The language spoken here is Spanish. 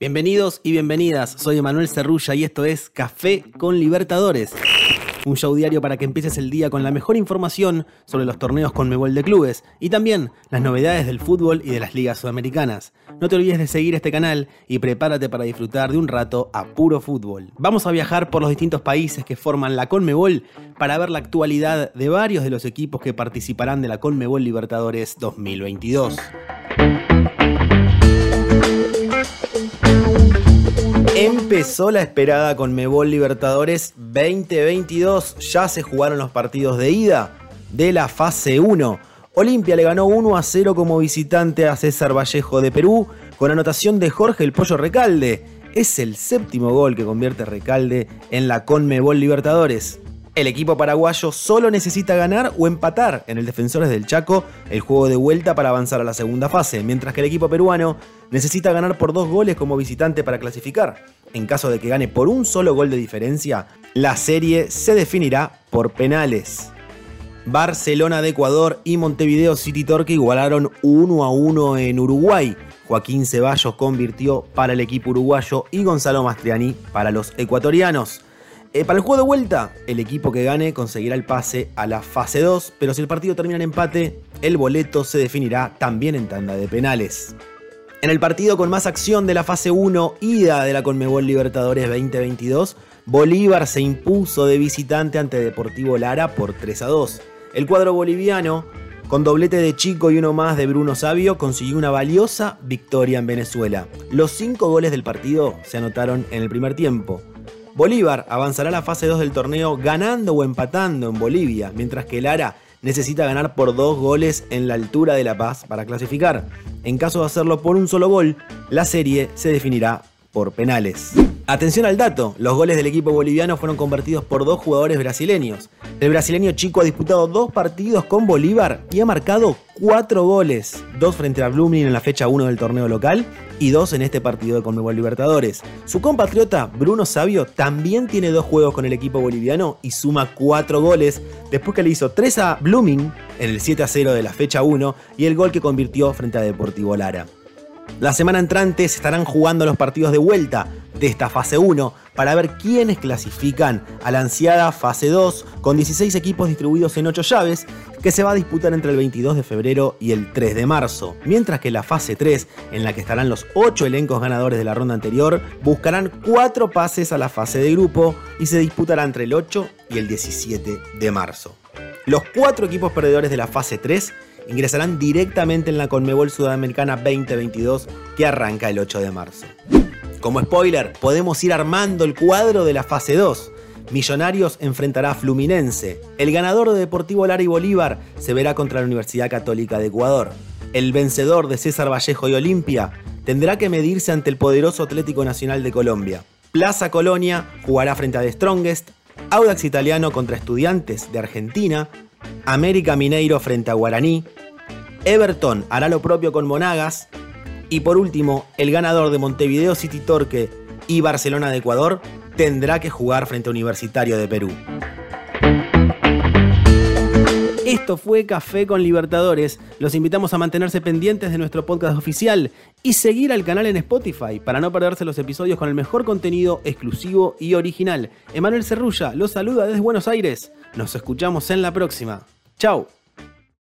Bienvenidos y bienvenidas, soy Emanuel Cerrulla y esto es Café con Libertadores. Un show diario para que empieces el día con la mejor información sobre los torneos con Mebol de clubes y también las novedades del fútbol y de las ligas sudamericanas. No te olvides de seguir este canal y prepárate para disfrutar de un rato a puro fútbol. Vamos a viajar por los distintos países que forman la Conmebol para ver la actualidad de varios de los equipos que participarán de la Conmebol Libertadores 2022. Empezó la esperada con Mebol Libertadores 2022. Ya se jugaron los partidos de ida de la fase 1. Olimpia le ganó 1 a 0 como visitante a César Vallejo de Perú con anotación de Jorge el Pollo Recalde. Es el séptimo gol que convierte Recalde en la Conmebol Libertadores. El equipo paraguayo solo necesita ganar o empatar en el Defensores del Chaco el juego de vuelta para avanzar a la segunda fase, mientras que el equipo peruano necesita ganar por dos goles como visitante para clasificar. En caso de que gane por un solo gol de diferencia, la serie se definirá por penales. Barcelona de Ecuador y Montevideo City Torque igualaron 1 a 1 en Uruguay. Joaquín Ceballos convirtió para el equipo uruguayo y Gonzalo Mastriani para los ecuatorianos. Eh, para el juego de vuelta, el equipo que gane conseguirá el pase a la fase 2, pero si el partido termina en empate, el boleto se definirá también en tanda de penales. En el partido con más acción de la fase 1, ida de la Conmebol Libertadores 2022, Bolívar se impuso de visitante ante Deportivo Lara por 3 a 2. El cuadro boliviano, con doblete de Chico y uno más de Bruno Sabio, consiguió una valiosa victoria en Venezuela. Los cinco goles del partido se anotaron en el primer tiempo. Bolívar avanzará a la fase 2 del torneo ganando o empatando en Bolivia, mientras que Lara necesita ganar por dos goles en la altura de La Paz para clasificar. En caso de hacerlo por un solo gol, la serie se definirá por penales. Atención al dato, los goles del equipo boliviano fueron convertidos por dos jugadores brasileños. El brasileño Chico ha disputado dos partidos con Bolívar y ha marcado cuatro goles, dos frente a Blooming en la fecha 1 del torneo local y dos en este partido de Conmebol Libertadores. Su compatriota Bruno Sabio también tiene dos juegos con el equipo boliviano y suma cuatro goles después que le hizo tres a Blooming en el 7 a 0 de la fecha 1 y el gol que convirtió frente a Deportivo Lara. La semana entrante se estarán jugando los partidos de vuelta de esta fase 1 para ver quiénes clasifican a la ansiada fase 2 con 16 equipos distribuidos en 8 llaves que se va a disputar entre el 22 de febrero y el 3 de marzo, mientras que la fase 3, en la que estarán los 8 elencos ganadores de la ronda anterior, buscarán 4 pases a la fase de grupo y se disputará entre el 8 y el 17 de marzo. Los 4 equipos perdedores de la fase 3 ingresarán directamente en la Conmebol Sudamericana 2022 que arranca el 8 de marzo. Como spoiler, podemos ir armando el cuadro de la fase 2. Millonarios enfrentará a Fluminense. El ganador de Deportivo Lara y Bolívar se verá contra la Universidad Católica de Ecuador. El vencedor de César Vallejo y Olimpia tendrá que medirse ante el poderoso Atlético Nacional de Colombia. Plaza Colonia jugará frente a The Strongest, Audax Italiano contra Estudiantes de Argentina, América Mineiro frente a Guaraní, Everton hará lo propio con Monagas y por último, el ganador de Montevideo City Torque y Barcelona de Ecuador tendrá que jugar frente a Universitario de Perú. Esto fue Café con Libertadores. Los invitamos a mantenerse pendientes de nuestro podcast oficial y seguir al canal en Spotify para no perderse los episodios con el mejor contenido exclusivo y original. Emanuel Cerrulla los saluda desde Buenos Aires. Nos escuchamos en la próxima. Chao.